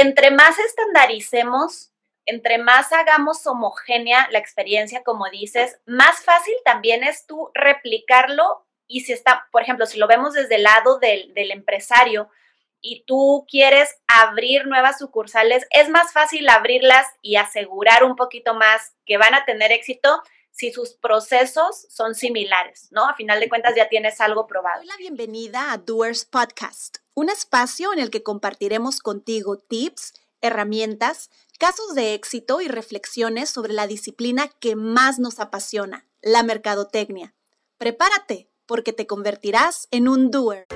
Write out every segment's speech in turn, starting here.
entre más estandaricemos, entre más hagamos homogénea la experiencia, como dices, más fácil también es tú replicarlo y si está, por ejemplo, si lo vemos desde el lado del, del empresario, y tú quieres abrir nuevas sucursales, es más fácil abrirlas y asegurar un poquito más que van a tener éxito si sus procesos son similares, ¿no? A final de cuentas ya tienes algo probado. Hola, bienvenida a Doers Podcast, un espacio en el que compartiremos contigo tips, herramientas, casos de éxito y reflexiones sobre la disciplina que más nos apasiona, la mercadotecnia. Prepárate, porque te convertirás en un doer.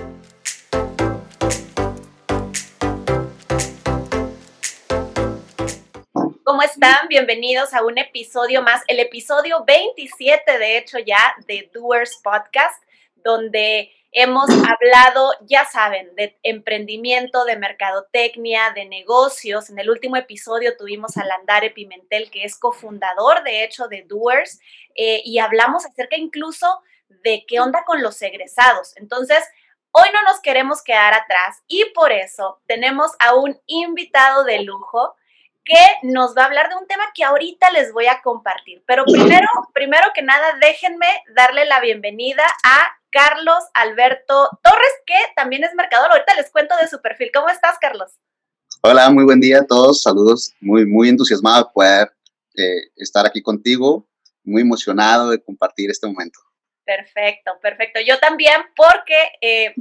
¿Cómo están? Bienvenidos a un episodio más, el episodio 27 de hecho ya de Doers Podcast, donde hemos hablado, ya saben, de emprendimiento, de mercadotecnia, de negocios. En el último episodio tuvimos a Landare Pimentel, que es cofundador de hecho de Doers, eh, y hablamos acerca incluso de qué onda con los egresados. Entonces, Hoy no nos queremos quedar atrás y por eso tenemos a un invitado de lujo que nos va a hablar de un tema que ahorita les voy a compartir. Pero primero, primero que nada, déjenme darle la bienvenida a Carlos Alberto Torres, que también es mercador. Ahorita les cuento de su perfil. ¿Cómo estás, Carlos? Hola, muy buen día a todos. Saludos. Muy, muy entusiasmado de poder eh, estar aquí contigo. Muy emocionado de compartir este momento. Perfecto, perfecto. Yo también, porque eh,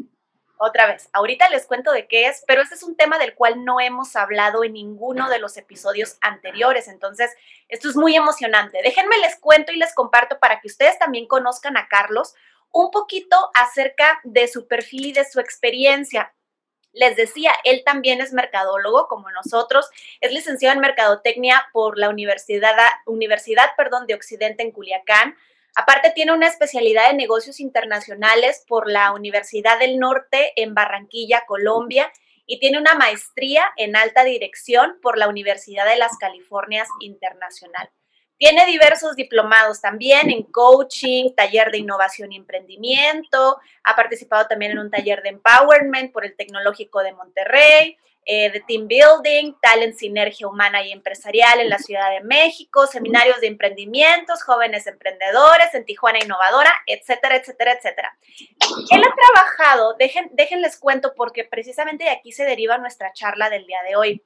otra vez, ahorita les cuento de qué es, pero este es un tema del cual no hemos hablado en ninguno de los episodios anteriores, entonces esto es muy emocionante. Déjenme les cuento y les comparto para que ustedes también conozcan a Carlos un poquito acerca de su perfil y de su experiencia. Les decía, él también es mercadólogo como nosotros, es licenciado en Mercadotecnia por la Universidad, Universidad perdón, de Occidente en Culiacán, Aparte tiene una especialidad de negocios internacionales por la Universidad del Norte en Barranquilla, Colombia, y tiene una maestría en alta dirección por la Universidad de las Californias Internacional. Tiene diversos diplomados también en coaching, taller de innovación y emprendimiento, ha participado también en un taller de empowerment por el Tecnológico de Monterrey, eh, de Team Building, Talent Sinergia Humana y Empresarial en la Ciudad de México, seminarios de emprendimientos, jóvenes emprendedores en Tijuana Innovadora, etcétera, etcétera, etcétera. Él ha trabajado, dejen, déjenles cuento porque precisamente de aquí se deriva nuestra charla del día de hoy.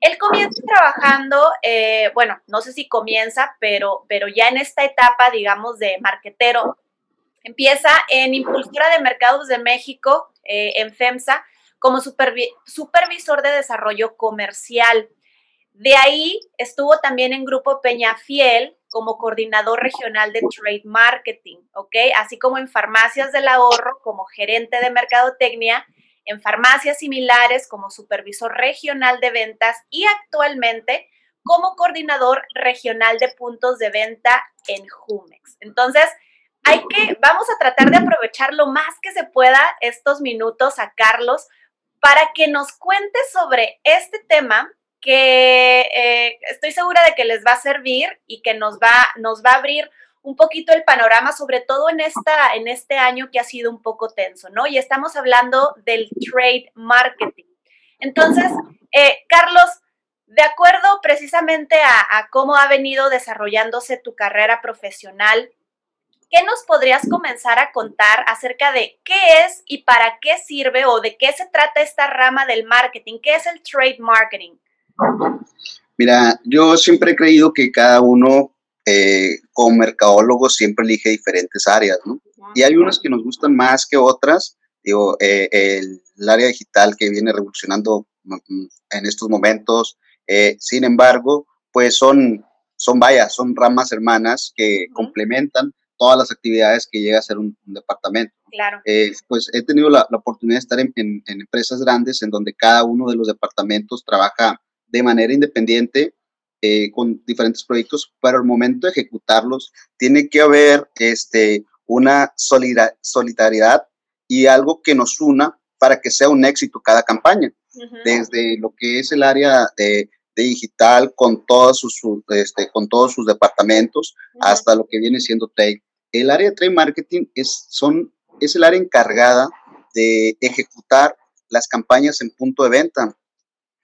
Él comienza trabajando, eh, bueno, no sé si comienza, pero, pero ya en esta etapa, digamos, de marquetero, empieza en Impulsora de Mercados de México, eh, en FEMSA, como supervisor de desarrollo comercial. De ahí estuvo también en Grupo Peñafiel como coordinador regional de trade marketing, ¿ok? Así como en farmacias del ahorro como gerente de mercadotecnia, en farmacias similares como supervisor regional de ventas y actualmente como coordinador regional de puntos de venta en Jumex. Entonces, hay que, vamos a tratar de aprovechar lo más que se pueda estos minutos a Carlos para que nos cuente sobre este tema que eh, estoy segura de que les va a servir y que nos va, nos va a abrir un poquito el panorama, sobre todo en, esta, en este año que ha sido un poco tenso, ¿no? Y estamos hablando del trade marketing. Entonces, eh, Carlos, de acuerdo precisamente a, cómo ha venido desarrollándose tu carrera profesional, ¿qué nos podrías comenzar a contar acerca de qué es y para qué sirve o de qué se trata esta rama del marketing? ¿Qué es el trade marketing? Mira, yo siempre he creído que cada uno eh, como mercadólogo siempre elige diferentes áreas, ¿no? Y hay unas que nos gustan más que otras. Digo, eh, el, área digital que viene revolucionando mm, mm, en estos momentos. Eh, sin embargo, pues son, son, vaya, son ramas hermanas que complementan todas las actividades que llega a ser un, departamento. Claro. Eh, pues he tenido la, oportunidad de estar en, empresas grandes en donde cada uno de los departamentos trabaja de manera independiente eh, con diferentes proyectos, pero al momento de ejecutarlos tiene que haber este, una solidaridad y algo que nos una para que sea un éxito cada campaña. Desde lo que es el área de digital con todos sus, este, con todos sus departamentos hasta lo que viene siendo trade el área de trade marketing es, son, es el área encargada de ejecutar las campañas en punto de venta.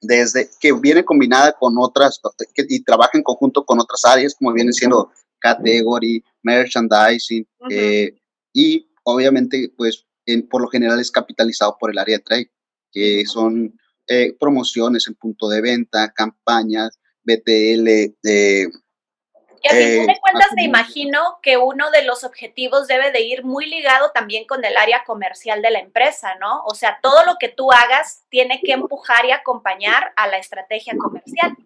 Desde que viene combinada con otras y trabaja en conjunto con otras áreas, como viene siendo category, merchandising, eh, y obviamente, pues, por lo general es capitalizado por el área de trade, que son eh, promociones en punto de venta, campañas, BTL, eh, y a fin de eh, cuentas me imagino que uno de los objetivos debe de ir muy ligado también con el área comercial de la empresa, ¿no? O sea, todo lo que tú hagas tiene que empujar y acompañar a la estrategia comercial.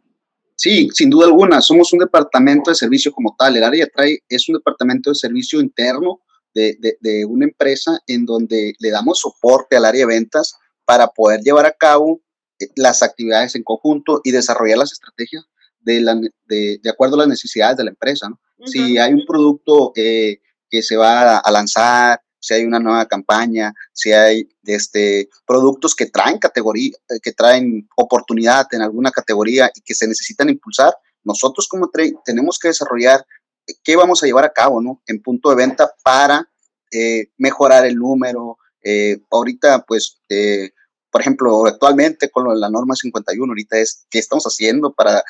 Sí, sin duda alguna, somos un departamento de servicio como tal. El área trae es un departamento de servicio interno de, de una empresa en donde le damos soporte al área de ventas para poder llevar a cabo eh, las actividades en conjunto y desarrollar las estrategias de, la, de, de, acuerdo a las necesidades de la empresa. ¿no? Si hay un producto eh, que se va a lanzar, si hay una nueva campaña, si hay este, productos que traen categoría, eh, que traen oportunidad en alguna categoría y que se necesitan impulsar, nosotros como trade tenemos que desarrollar eh, qué vamos a llevar a cabo ¿no? en punto de venta para mejorar el número. ahorita, pues, por ejemplo, actualmente con la norma 51, ahorita es qué estamos haciendo para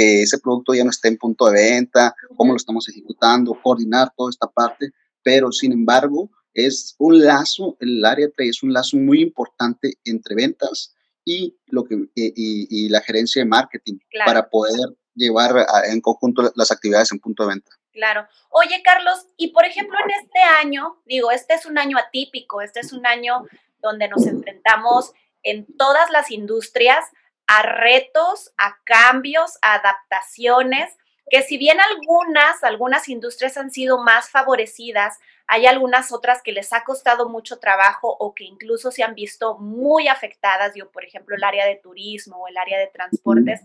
que ese producto ya no esté en punto de venta, cómo lo estamos ejecutando, coordinar toda esta parte, pero sin embargo es un lazo, el área 3 es un lazo muy importante entre ventas y, lo que, y, la gerencia de marketing para poder llevar en conjunto las actividades en punto de venta. Claro. Oye, Carlos, y por ejemplo, en este año, digo, este es un año atípico, este es un año donde nos enfrentamos en todas las industrias a retos, a cambios, a adaptaciones, que si bien algunas, algunas industrias han sido más favorecidas, hay algunas otras que les ha costado mucho trabajo o que incluso se han visto muy afectadas, yo por ejemplo el área de turismo o el área de transportes,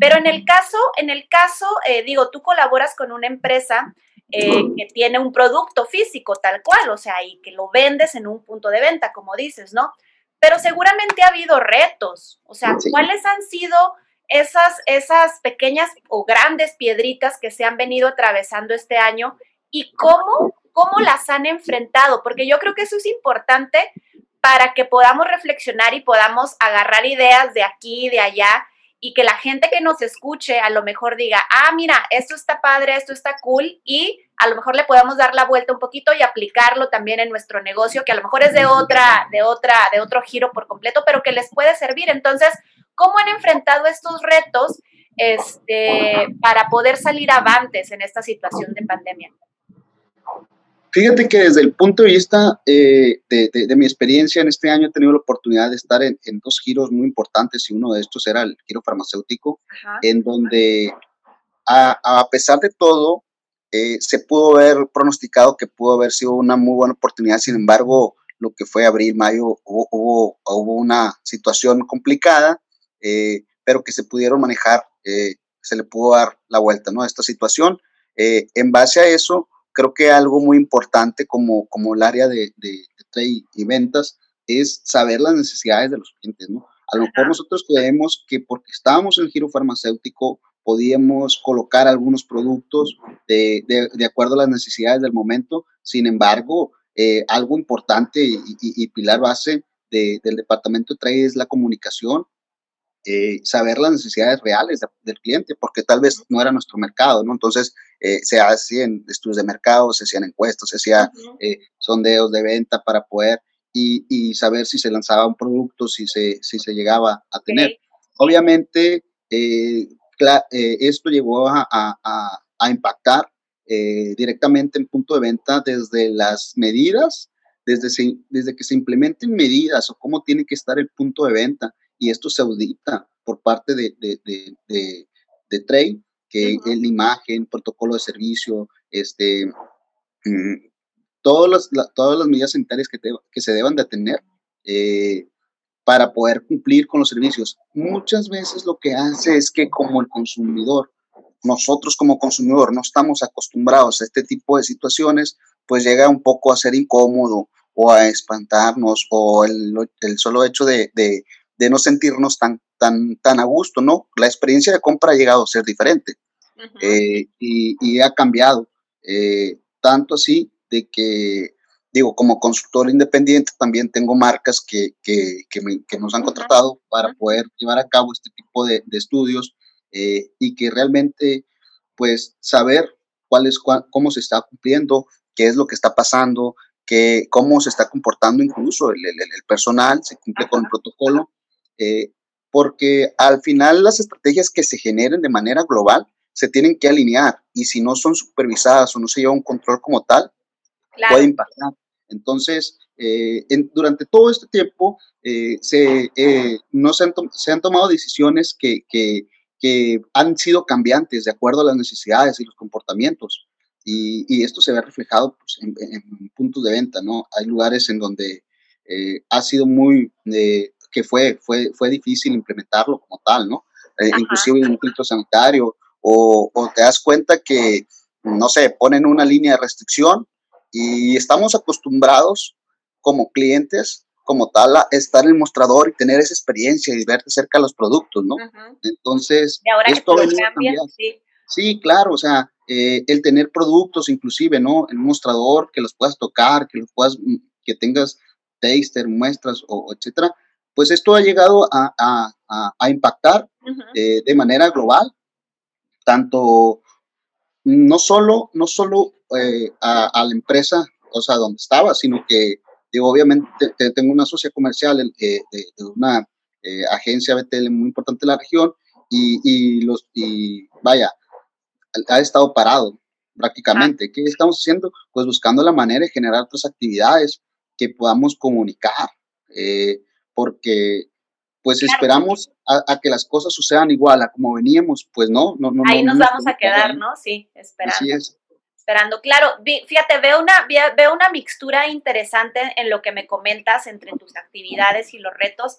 pero en el caso, en el caso, eh, digo, tú colaboras con una empresa eh, que tiene un producto físico tal cual, o sea, y que lo vendes en un punto de venta, como dices, ¿no? Pero seguramente ha habido retos. O sea, ¿cuáles han sido esas, esas pequeñas o grandes piedritas que se han venido atravesando este año y cómo, cómo las han enfrentado? Porque yo creo que eso es importante para que podamos reflexionar y podamos agarrar ideas de aquí y de allá y que la gente que nos escuche a lo mejor diga, ah, mira, esto está padre, esto está cool y a lo mejor le podamos dar la vuelta un poquito y aplicarlo también en nuestro negocio, que a lo mejor es de otra, de otra, de otro giro por completo, pero que les puede servir. Entonces, ¿cómo han enfrentado estos retos este, para poder salir avantes en esta situación de pandemia? Fíjate que desde el punto de vista eh, de, mi experiencia en este año he tenido la oportunidad de estar en, dos giros muy importantes y uno de estos era el giro farmacéutico, en donde a, pesar de todo eh, se pudo haber pronosticado que pudo haber sido una muy buena oportunidad, sin embargo lo que fue abril, mayo hubo, hubo, una situación complicada, eh, pero que se pudieron manejar, se le pudo dar la vuelta ¿no? a esta situación. en base a eso, creo que algo muy importante como, como el área de, de, trade y ventas es saber las necesidades de los clientes, ¿no? A lo mejor nosotros creemos que porque estábamos en el giro farmacéutico podíamos colocar algunos productos de, de, acuerdo a las necesidades del momento, sin embargo, eh, algo importante y, y, pilar base del departamento de trade es la comunicación, eh, saber las necesidades reales del cliente, porque tal vez no era nuestro mercado, ¿no? Entonces, eh, se hacían estudios de mercado, se hacían encuestas, se hacían eh, sondeos de venta para poder y, saber si se lanzaba un producto, si se, si se llegaba a tener. Obviamente, esto llegó a, a impactar directamente en punto de venta desde las medidas, desde, desde que se implementen medidas o cómo tiene que estar el punto de venta. Y esto se audita por parte de, de, de, de, Trade, que es la imagen, protocolo de servicio, este, mm, todas, las, todas las medidas sanitarias que, que se deban de tener eh, para poder cumplir con los servicios. Muchas veces lo que hace es que como el consumidor, nosotros como consumidor no estamos acostumbrados a este tipo de situaciones, pues llega un poco a ser incómodo o a espantarnos o el, el solo hecho de, de, de no sentirnos tan, tan, tan a gusto, ¿no? La experiencia de compra ha llegado a ser diferente eh, y, ha cambiado, eh, tanto así de que digo, como consultor independiente también tengo marcas que, que, que, nos han contratado para poder llevar a cabo este tipo de, de estudios eh, y que realmente, pues, saber cuál es, cómo se está cumpliendo, qué es lo que está pasando, que, cómo se está comportando incluso el, el, personal, se cumple con el protocolo, eh, porque al final las estrategias que se generen de manera global se tienen que alinear y si no son supervisadas o no se lleva un control como tal, puede impactar. Entonces, eh, durante todo este tiempo eh, se, no se han, se han, tomado decisiones que, que, que, han sido cambiantes de acuerdo a las necesidades y los comportamientos. Y, y esto se ve reflejado pues, en, en, puntos de venta, ¿no? Hay lugares en donde eh, ha sido muy, que fue, fue, fue difícil implementarlo como tal, ¿no? inclusive en un filtro sanitario, o, o te das cuenta que, no sé, ponen una línea de restricción y estamos acostumbrados como clientes, como tal, a estar en el mostrador y tener esa experiencia y ver de cerca los productos, ¿no? Entonces, esto sí. sí. claro, o sea, eh, el tener productos inclusive, ¿no? En un mostrador, que los puedas tocar, que los puedas, mm, que tengas taster, muestras, o, etcétera, pues esto ha llegado a, a, a, impactar eh, de manera global, tanto no solo, no solo eh, a, la empresa, o sea, donde estaba, sino que digo, obviamente tengo una socia comercial eh, de, una eh, agencia BTL muy importante de la región y, y, los, y vaya, ha estado parado prácticamente. ¿Qué estamos haciendo? Pues buscando la manera de generar otras actividades que podamos comunicar, porque pues esperamos a, que las cosas sucedan igual a como veníamos, pues no, no, no. Ahí nos vamos a quedar, ¿no? Sí, esperando. Así es. Esperando. Claro, fíjate, veo una, veo una mixtura interesante en lo que me comentas entre tus actividades y los retos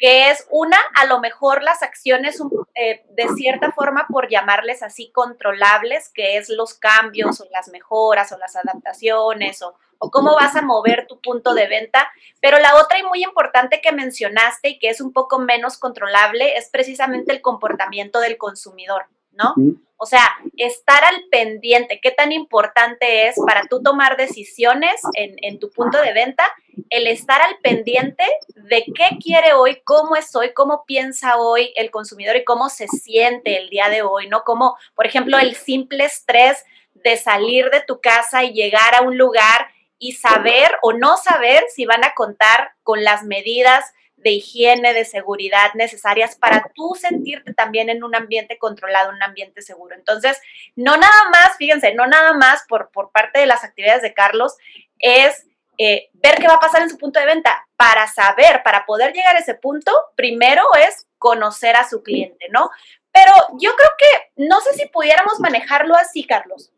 que es una, a lo mejor las acciones eh, de cierta forma, por llamarles así, controlables, que es los cambios o las mejoras o las adaptaciones o, o cómo vas a mover tu punto de venta. Pero la otra y muy importante que mencionaste y que es un poco menos controlable es precisamente el comportamiento del consumidor, ¿no? O sea, estar al pendiente, qué tan importante es para tú tomar decisiones en, en, tu punto de venta, el estar al pendiente de qué quiere hoy, cómo es hoy, cómo piensa hoy el consumidor y cómo se siente el día de hoy, ¿no? Como, por ejemplo, el simple estrés de salir de tu casa y llegar a un lugar y saber o no saber si van a contar con las medidas de higiene, de seguridad necesarias para tú sentirte también en un ambiente controlado, un ambiente seguro. Entonces, no nada más, fíjense, no nada más por, por parte de las actividades de Carlos es eh, ver qué va a pasar en su punto de venta. Para saber, para poder llegar a ese punto, primero es conocer a su cliente, ¿no? Pero yo creo que no sé si pudiéramos manejarlo así, Carlos.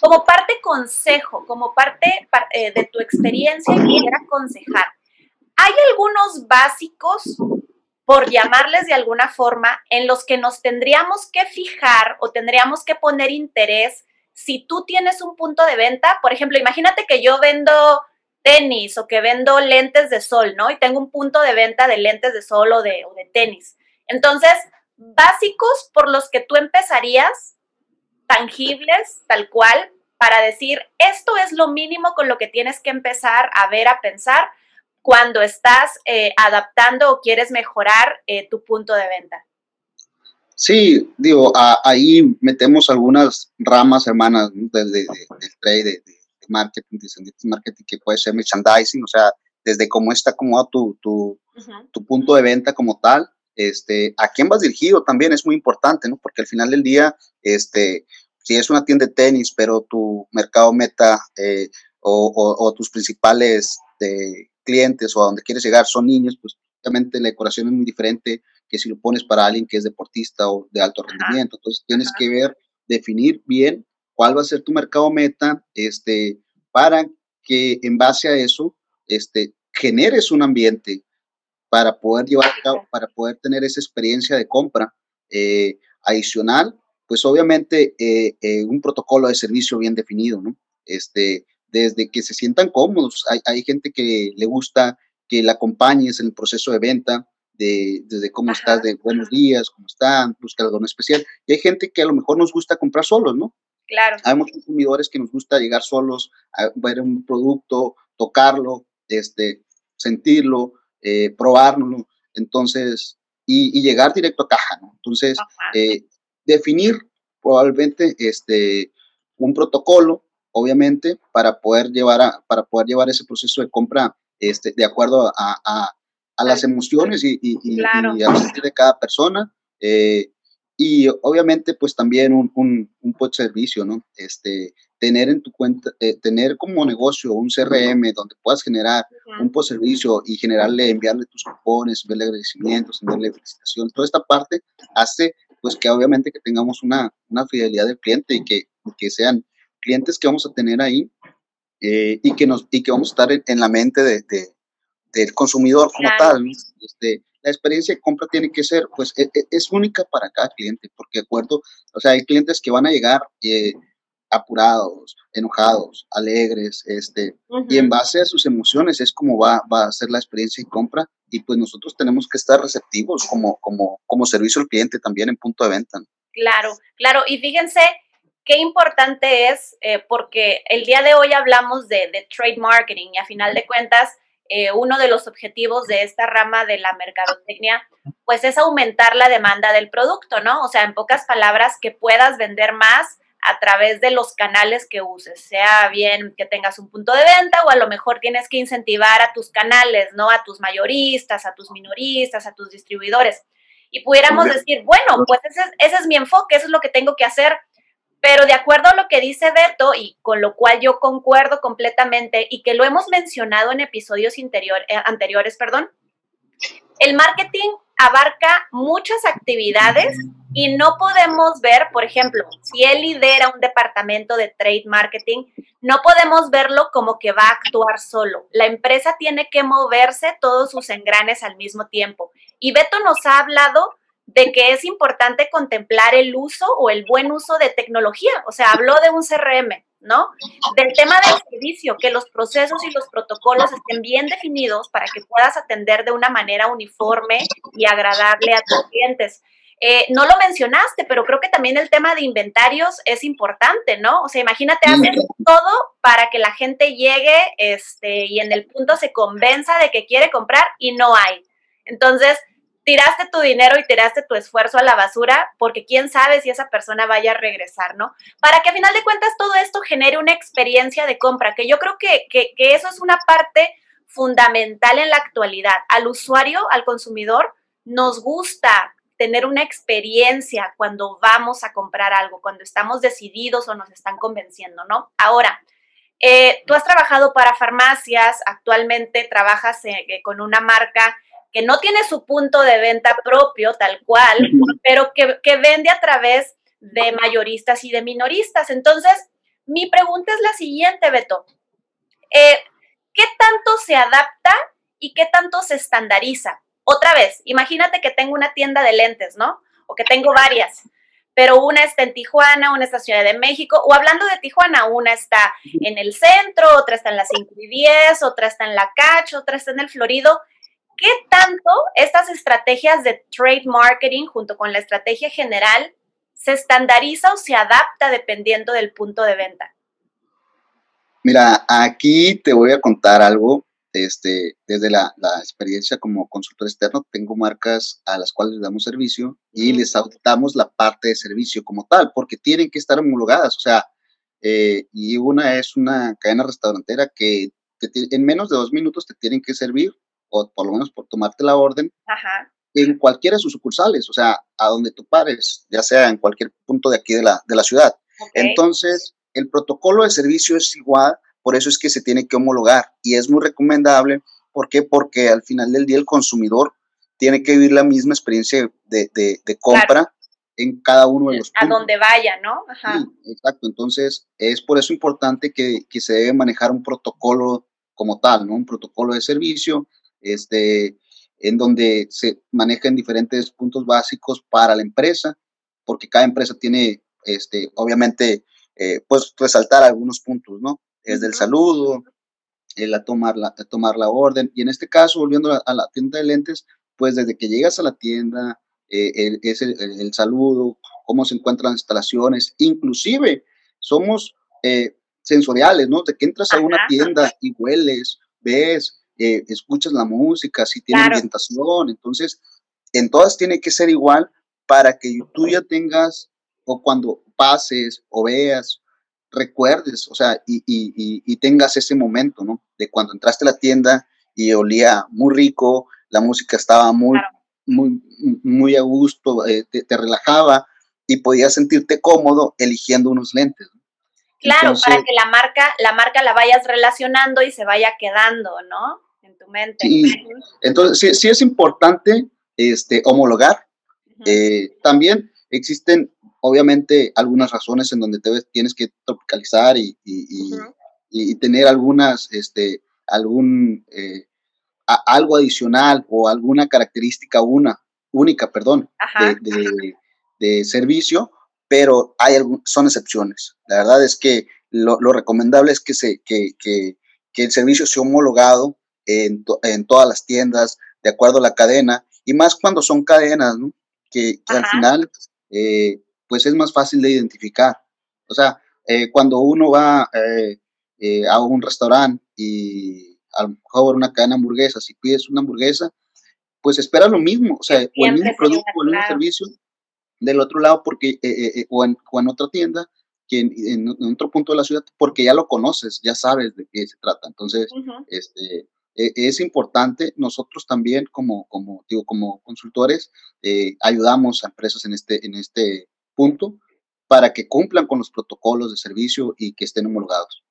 Como parte consejo, como parte eh, de tu experiencia, quisiera aconsejar hay algunos básicos, por llamarles de alguna forma, en los que nos tendríamos que fijar o tendríamos que poner interés si tú tienes un punto de venta. Por ejemplo, imagínate que yo vendo tenis o que vendo lentes de sol, ¿no? Y tengo un punto de venta de lentes de sol o de, o de tenis. Entonces, básicos por los que tú empezarías, tangibles, tal cual, para decir, esto es lo mínimo con lo que tienes que empezar a ver, a pensar cuando estás eh, adaptando o quieres mejorar eh, tu punto de venta? Sí, digo, ahí metemos algunas ramas hermanas desde del trade, de, marketing, de marketing, que puede ser merchandising, o sea, desde cómo está acomodado tu, tu, tu, punto de venta como tal, este, a quién vas dirigido también es muy importante, ¿no? Porque al final del día, este, si es una tienda de tenis, pero tu mercado meta eh, o, o, tus principales clientes o a donde quieres llegar son niños, pues obviamente la decoración es muy diferente que si lo pones para alguien que es deportista o de alto rendimiento. Entonces tienes que ver, definir bien cuál va a ser tu mercado meta, este, para que en base a eso, este, generes un ambiente para poder llevar a cabo, para poder tener esa experiencia de compra eh, adicional, pues obviamente eh, eh, un protocolo de servicio bien definido, ¿no? Este, desde que se sientan cómodos. Hay, hay gente que le gusta que la acompañes en el proceso de venta, de, desde cómo estás, de buenos días, cómo están, busca algo especial. Y hay gente que a lo mejor nos gusta comprar solos, ¿no? Claro. Hay muchos consumidores que nos gusta llegar solos a ver un producto, tocarlo, este, sentirlo, eh, probárnoslo, entonces, y, llegar directo a caja, ¿no? Entonces, eh, definir probablemente este, un protocolo, obviamente, para poder llevar, a, para poder llevar ese proceso de compra este, de acuerdo a, las emociones y, y, y, de cada persona. Eh, y obviamente, pues también un, un, un servicio, ¿no? Este, tener en tu cuenta, eh, tener como negocio un CRM donde puedas generar un post servicio y generarle, enviarle tus cupones, enviarle agradecimientos, enviarle felicitaciones, toda esta parte hace pues que obviamente que tengamos una, una fidelidad del cliente y que, que sean clientes que vamos a tener ahí eh, y, que nos, y que vamos a estar en, la mente de, del consumidor como tal. Este, la experiencia de compra tiene que ser, pues, e, e, es, única para cada cliente, porque, de acuerdo, o sea, hay clientes que van a llegar eh, apurados, enojados, alegres, este, y en base a sus emociones es como va, va a ser la experiencia de compra, y pues nosotros tenemos que estar receptivos como, como, como servicio al cliente también en punto de venta. Claro, claro, y fíjense qué importante es, eh, porque el día de hoy hablamos de, de trade marketing y a final de cuentas, eh, uno de los objetivos de esta rama de la mercadotecnia, pues es aumentar la demanda del producto, ¿no? O sea, en pocas palabras, que puedas vender más a través de los canales que uses, sea bien que tengas un punto de venta o a lo mejor tienes que incentivar a tus canales, ¿no? A tus mayoristas, a tus minoristas, a tus distribuidores. Y pudiéramos decir, bueno, pues ese, ese es mi enfoque, eso es lo que tengo que hacer pero de acuerdo a lo que dice Beto, y con lo cual yo concuerdo completamente, y que lo hemos mencionado en episodios interior, eh, anteriores, perdón, el marketing abarca muchas actividades y no podemos ver, por ejemplo, si él lidera un departamento de trade marketing, no podemos verlo como que va a actuar solo. La empresa tiene que moverse todos sus engranes al mismo tiempo. Y Beto nos ha hablado de que es importante contemplar el uso o el buen uso de tecnología. O sea, habló de un CRM, ¿no? Del tema del servicio, que los procesos y los protocolos estén bien definidos para que puedas atender de una manera uniforme y agradable a tus clientes. Eh, no lo mencionaste, pero creo que también el tema de inventarios es importante, ¿no? O sea, imagínate, hacer todo para que la gente llegue este, y en el punto se convenza de que quiere comprar y no hay. Entonces, tiraste tu dinero y tiraste tu esfuerzo a la basura porque quién sabe si esa persona vaya a regresar, ¿no? Para que a final de cuentas todo esto genere una experiencia de compra, que yo creo que, que, eso es una parte fundamental en la actualidad. Al usuario, al consumidor, nos gusta tener una experiencia cuando vamos a comprar algo, cuando estamos decididos o nos están convenciendo, ¿no? Ahora, eh, tú has trabajado para farmacias, actualmente trabajas eh, con una marca que no tiene su punto de venta propio tal cual, pero que, vende a través de mayoristas y de minoristas. Entonces, mi pregunta es la siguiente, Beto. Eh, ¿Qué tanto se adapta y qué tanto se estandariza? Otra vez, imagínate que tengo una tienda de lentes, ¿no? O que tengo varias, pero una está en Tijuana, una está en Ciudad de México, o hablando de Tijuana, una está en el centro, otra está en la 5 y 10, otra está en la Cacho, otra está en el Florido. ¿Qué tanto estas estrategias de trade marketing junto con la estrategia general se estandariza o se adapta dependiendo del punto de venta? Mira, aquí te voy a contar algo. Este, desde la, experiencia como consultor externo, tengo marcas a las cuales les damos servicio y les auditamos la parte de servicio como tal, porque tienen que estar homologadas. O sea, eh, y una es una cadena restaurantera que, que en menos de dos minutos te tienen que servir o por lo menos por tomarte la orden, en cualquiera de sus sucursales, o sea, a donde tú pares, ya sea en cualquier punto de aquí de la, de la ciudad. Entonces, el protocolo de servicio es igual, por eso es que se tiene que homologar y es muy recomendable. ¿Por qué? Porque al final del día el consumidor tiene que vivir la misma experiencia de, de, compra en cada uno de los puntos. A donde vaya, ¿no? Ajá. exacto. Entonces, es por eso importante que, que se debe manejar un protocolo como tal, ¿no? Un protocolo de servicio este, en donde se manejan diferentes puntos básicos para la empresa, porque cada empresa tiene, este, obviamente, eh, pues resaltar algunos puntos, ¿no? Es del saludo, el a tomar, la, tomar la orden, y en este caso, volviendo a, la tienda de lentes, pues desde que llegas a la tienda, eh, es el, saludo, cómo se encuentran las instalaciones, inclusive somos eh, sensoriales, ¿no? De que entras a una tienda y hueles, ves, eh, escuchas la música, si tiene ambientación, entonces en todas tiene que ser igual para que tú ya tengas, o cuando pases o veas, recuerdes, o sea, y, y, y, tengas ese momento, ¿no? De cuando entraste a la tienda y olía muy rico, la música estaba muy, muy, muy a gusto, eh, te, relajaba y podías sentirte cómodo eligiendo unos lentes. Claro, para que la marca, la marca la vayas relacionando y se vaya quedando, ¿no? En tu mente. entonces sí, sí, es importante este, homologar. Eh, también existen, obviamente, algunas razones en donde te tienes que tropicalizar y, y, tener algunas, este, algún, eh, algo adicional o alguna característica una, única, perdón, de, de, servicio, pero hay son excepciones. La verdad es que lo, recomendable es que, se, que, que, que, el servicio sea homologado en, en, todas las tiendas, de acuerdo a la cadena, y más cuando son cadenas, ¿no? que, al final, eh, pues es más fácil de identificar. O sea, eh, cuando uno va eh, a un restaurante y a lo mejor una cadena de hamburguesas, si pides una hamburguesa, pues espera lo mismo, o sea, o el mismo producto o el mismo servicio del otro lado, porque, o, en, otra tienda, que en, otro punto de la ciudad, porque ya lo conoces, ya sabes de qué se trata. Entonces, este, e, es importante, nosotros también como, como, digo, como consultores, eh, ayudamos a empresas en este, en este punto para que cumplan con los protocolos de servicio y que estén homologados.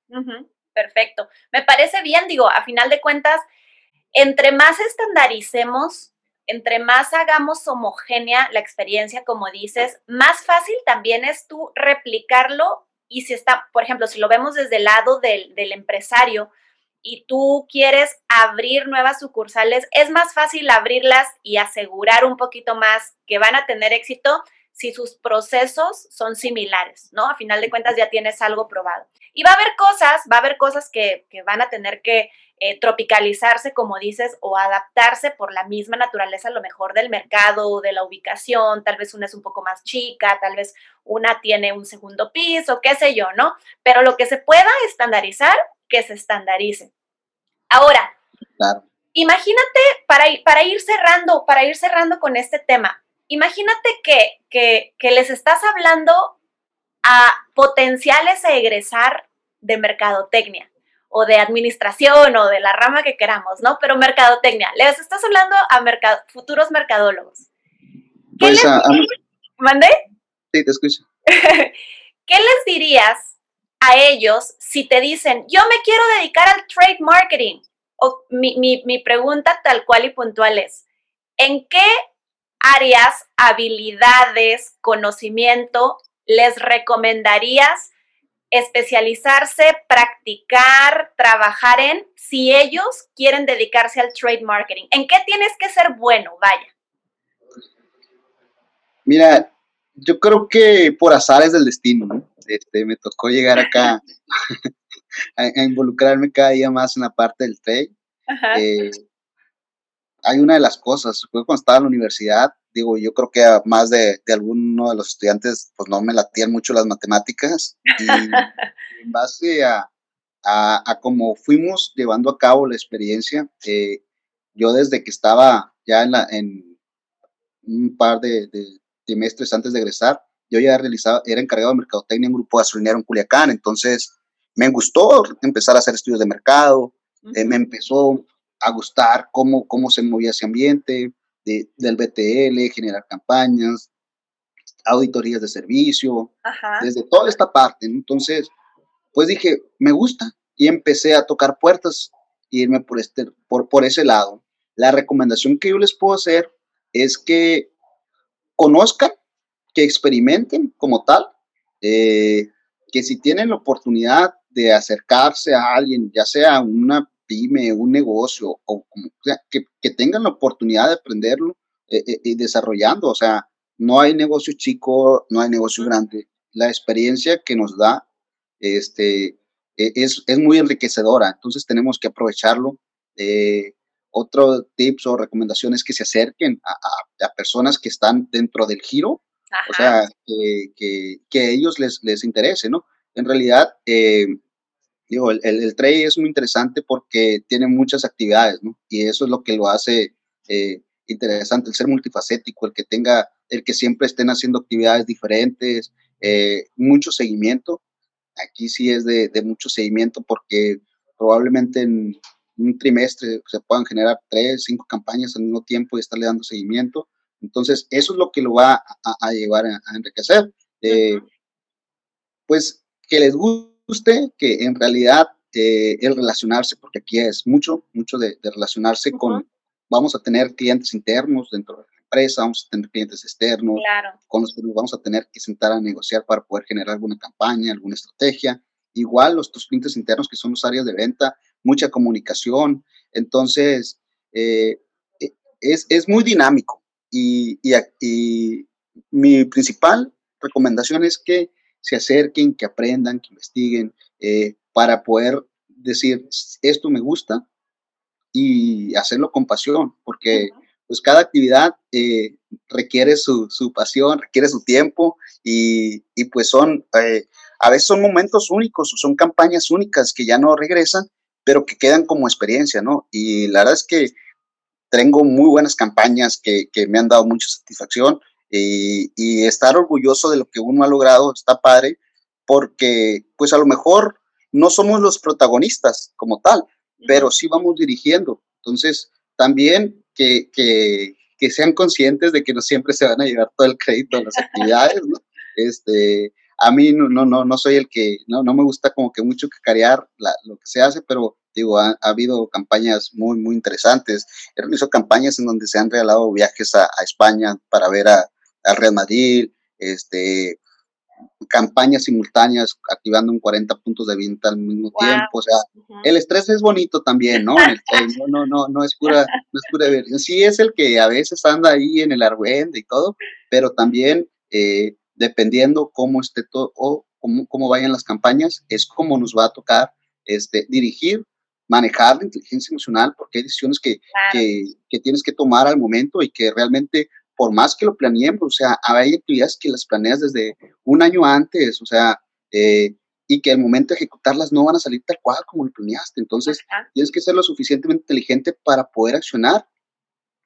Perfecto. Me parece bien, digo, a final de cuentas, entre más estandaricemos, entre más hagamos homogénea la experiencia, como dices, más fácil también es tú replicarlo y si está, por ejemplo, si lo vemos desde el lado del, del empresario, y tú quieres abrir nuevas sucursales, es más fácil abrirlas y asegurar un poquito más que van a tener éxito si sus procesos son similares, ¿no? A final de cuentas ya tienes algo probado. Y va a haber cosas, va a haber cosas que, van a tener que eh, tropicalizarse, como dices, o adaptarse por la misma naturaleza, a lo mejor del mercado, de la ubicación, tal vez una es un poco más chica, tal vez una tiene un segundo piso, qué sé yo, ¿no? Pero lo que se pueda estandarizar, que se estandarice. Ahora, imagínate, para, para ir cerrando, para ir cerrando con este tema, imagínate que, que, les estás hablando a potenciales a egresar de mercadotecnia o de administración o de la rama que queramos, ¿no? Pero mercadotecnia, les estás hablando a futuros mercadólogos. ¿Qué pues, les ¿Mandé? Sí, te escucho. ¿Qué les dirías a ellos si te dicen, yo me quiero dedicar al trade marketing? O mi, mi pregunta tal cual y puntual es, ¿en qué áreas, habilidades, conocimiento les recomendarías especializarse, practicar, trabajar en si ellos quieren dedicarse al trade marketing? ¿En qué tienes que ser bueno? Vaya. Mira, yo creo que por azares del destino, ¿no? Este, me tocó llegar acá a, involucrarme cada día más en la parte del trade. Eh, hay una de las cosas, cuando estaba en la universidad, digo, yo creo que a más de, de alguno de los estudiantes, pues no me latían mucho las matemáticas. Y en base a, a, cómo fuimos llevando a cabo la experiencia, eh, yo desde que estaba ya en, la, en un par de, de, trimestres antes de egresar, yo ya realizaba, era encargado de mercadotecnia en un grupo gasolinero en Culiacán, entonces me gustó empezar a hacer estudios de mercado, eh, me empezó a gustar cómo, cómo se movía ese ambiente de, del BTL, generar campañas, auditorías de servicio, desde toda esta parte. Entonces, pues dije, me gusta y empecé a tocar puertas y irme por, este, por, por ese lado. La recomendación que yo les puedo hacer es que conozcan, que experimenten como tal, eh, que si tienen la oportunidad de acercarse a alguien, ya sea una pyme, un negocio, o, sea, que, que, tengan la oportunidad de aprenderlo eh, eh, y desarrollando. O sea, no hay negocio chico, no hay negocio grande. La experiencia que nos da este, e, es, es muy enriquecedora, entonces tenemos que aprovecharlo. Eh, otro tips o recomendaciones que se acerquen a, a, personas que están dentro del giro, o sea, que, que, que, ellos les, les interese, ¿no? en realidad, eh, digo, el, el, trade es muy interesante porque tiene muchas actividades, ¿no? Y eso es lo que lo hace eh, interesante, el ser multifacético, el que tenga, el que siempre estén haciendo actividades diferentes, eh, mucho seguimiento. Aquí sí es de, de, mucho seguimiento porque probablemente en un trimestre se puedan generar tres, cinco campañas al mismo tiempo y estarle dando seguimiento. Entonces, eso es lo que lo va a, a llevar a, a enriquecer. Eh, pues que les guste, que en realidad eh, el relacionarse, porque aquí es mucho, mucho de, de relacionarse uh -huh. con, vamos a tener clientes internos dentro de la empresa, vamos a tener clientes externos, claro. con los que nos vamos a tener que sentar a negociar para poder generar alguna campaña, alguna estrategia. Igual los tus clientes internos, que son los áreas de venta, mucha comunicación. Entonces, eh, es, es, muy dinámico. Y, y, y, mi principal recomendación es que se acerquen, que aprendan, que investiguen, eh, para poder decir, esto me gusta y hacerlo con pasión, porque pues cada actividad eh, requiere su, su, pasión, requiere su tiempo y, y pues son, eh, a veces son momentos únicos, son campañas únicas que ya no regresan, pero que quedan como experiencia, ¿no? Y la verdad es que tengo muy buenas campañas que, que me han dado mucha satisfacción y, y, estar orgulloso de lo que uno ha logrado está padre, porque pues a lo mejor no somos los protagonistas como tal, pero sí vamos dirigiendo. Entonces, también que, que, que, sean conscientes de que no siempre se van a llevar todo el crédito a las actividades, ¿no? Este, a mí no, no, no, no soy el que, no, no me gusta como que mucho cacarear la, lo que se hace, pero digo, ha, ha, habido campañas muy, muy interesantes. He realizado campañas en donde se han regalado viajes a, a España para ver a, al Real Madrid, este, campañas simultáneas activando un 40 puntos de venta al mismo wow. tiempo, o sea, uh -huh. el estrés es bonito también, ¿no? El, el, no, no, no, no es pura, no es pura diversión. Sí es el que a veces anda ahí en el argüende y todo, pero también eh, dependiendo cómo esté todo o cómo, cómo vayan las campañas, es como nos va a tocar este, dirigir, manejar la inteligencia emocional, porque hay decisiones que, que tienes que tomar al momento y que realmente por más que lo planeemos, o sea, hay actividades que las planeas desde un año antes, o sea, eh, y que al momento de ejecutarlas no van a salir tal cual como lo planeaste. Entonces, Ajá. tienes que ser lo suficientemente inteligente para poder accionar,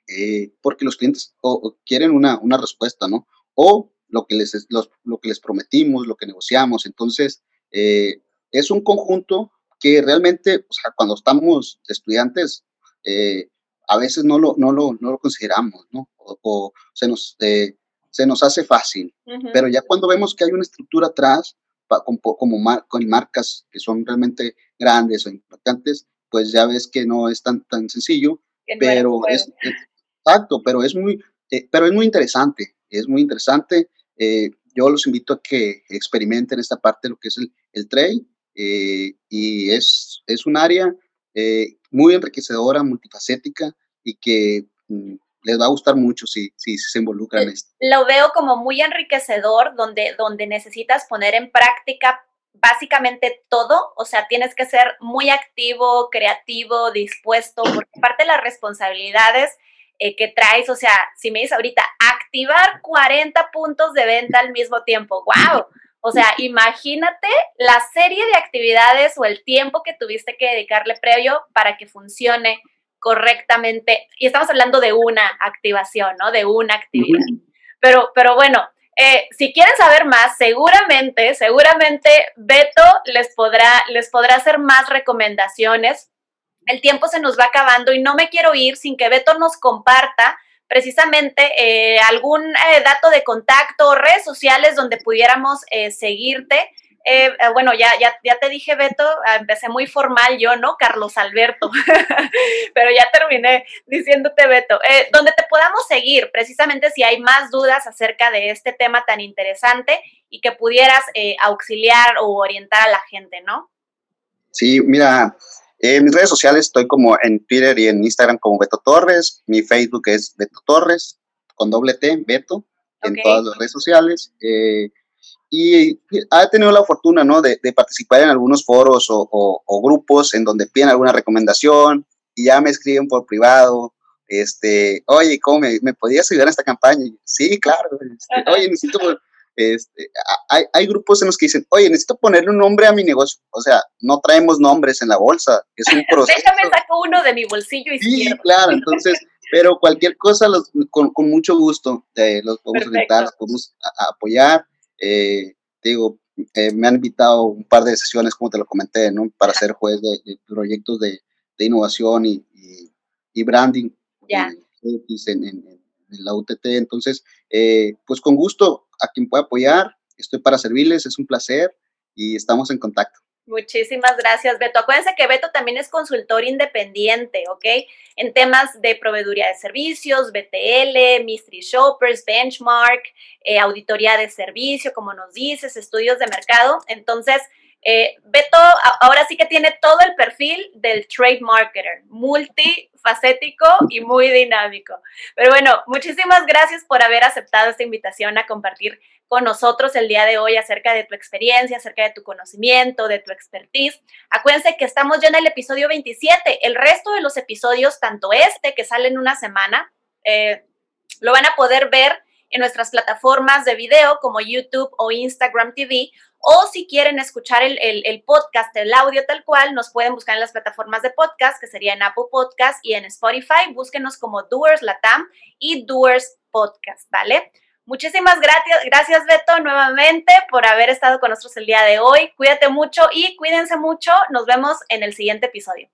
eh, porque los clientes o, o quieren una, una, respuesta, ¿no? O lo que les, los, lo que les prometimos, lo que negociamos. Entonces, eh, es un conjunto que realmente, o sea, cuando estamos estudiantes, eh, a veces no lo, no lo, no lo consideramos, ¿no? O, o se, nos, eh, se nos hace fácil. Uh -huh. Pero ya cuando vemos que hay una estructura atrás, pa, con, como mar, con marcas que son realmente grandes o importantes, pues ya ves que no es tan, tan sencillo, que pero no es, es, exacto, pero es muy, eh, pero es muy interesante, es muy interesante. Eh, yo los invito a que experimenten esta parte de lo que es el, el trade eh, y es, es un área eh, muy enriquecedora, multifacética y que mm, les va a gustar mucho si, si, si, se involucran en esto. Lo veo como muy enriquecedor, donde, donde necesitas poner en práctica básicamente todo, o sea, tienes que ser muy activo, creativo, dispuesto, porque parte de las responsabilidades eh, que traes, o sea, si me dices ahorita, activar 40 puntos de venta al mismo tiempo, wow, o sea, imagínate la serie de actividades o el tiempo que tuviste que dedicarle previo para que funcione correctamente. Y estamos hablando de una activación, ¿no? De una actividad. Pero, pero bueno, eh, si quieren saber más, seguramente, seguramente Beto les podrá, les podrá hacer más recomendaciones. El tiempo se nos va acabando y no me quiero ir sin que Beto nos comparta precisamente eh, algún eh, dato de contacto o redes sociales donde pudiéramos eh, seguirte. Eh, bueno, ya, ya, ya te dije, Beto, ah, empecé muy formal yo, ¿no? Carlos Alberto, pero ya terminé diciéndote, Beto, eh, donde te podamos seguir, precisamente si hay más dudas acerca de este tema tan interesante y que pudieras eh, auxiliar o orientar a la gente, ¿no? Sí, mira, en eh, mis redes sociales estoy como en Twitter y en Instagram como Beto Torres. Mi Facebook es Beto Torres, con doble T, Beto, en todas las redes sociales. Eh, y he tenido la fortuna, ¿no? De, de participar en algunos foros o, o, o, grupos en donde piden alguna recomendación y ya me escriben por privado. Este, oye, ¿cómo me, me podías ayudar en esta campaña? sí, claro. Este, oye, necesito, Este, hay, hay, grupos en los que dicen, oye, necesito ponerle un nombre a mi negocio. O sea, no traemos nombres en la bolsa, es un proceso. Déjame saco uno de mi bolsillo izquierdo. Sí, claro, entonces, pero cualquier cosa los, con, con, mucho gusto eh, los podemos invitar, los podemos apoyar. Eh, digo, eh, me han invitado un par de sesiones, como te lo comenté, ¿no? Para ser juez de, proyectos de, de, innovación y, y, branding. Ya. En, en, la UTT. Entonces, eh, pues con gusto a quien pueda apoyar, estoy para servirles, es un placer y estamos en contacto. Muchísimas gracias, Beto. Acuérdense que Beto también es consultor independiente, ¿ok? En temas de proveeduría de servicios, BTL, Mystery Shoppers, Benchmark, eh, auditoría de servicio, como nos dices, estudios de mercado. Entonces, eh, Beto ahora sí que tiene todo el perfil del trade marketer, multifacético y muy dinámico. Pero bueno, muchísimas gracias por haber aceptado esta invitación a compartir con nosotros el día de hoy acerca de tu experiencia, acerca de tu conocimiento, de tu expertise. Acuérdense que estamos ya en el episodio 27. El resto de los episodios, tanto este que sale en una semana, eh, lo van a poder ver en nuestras plataformas de video como YouTube o Instagram TV. O si quieren escuchar el, el, podcast, el audio tal cual, nos pueden buscar en las plataformas de podcast, que sería en Apple Podcast y en Spotify. Búsquenos como Doers Latam y Doers Podcast, ¿vale? Muchísimas gracias, gracias Beto nuevamente por haber estado con nosotros el día de hoy. Cuídate mucho y cuídense mucho. Nos vemos en el siguiente episodio.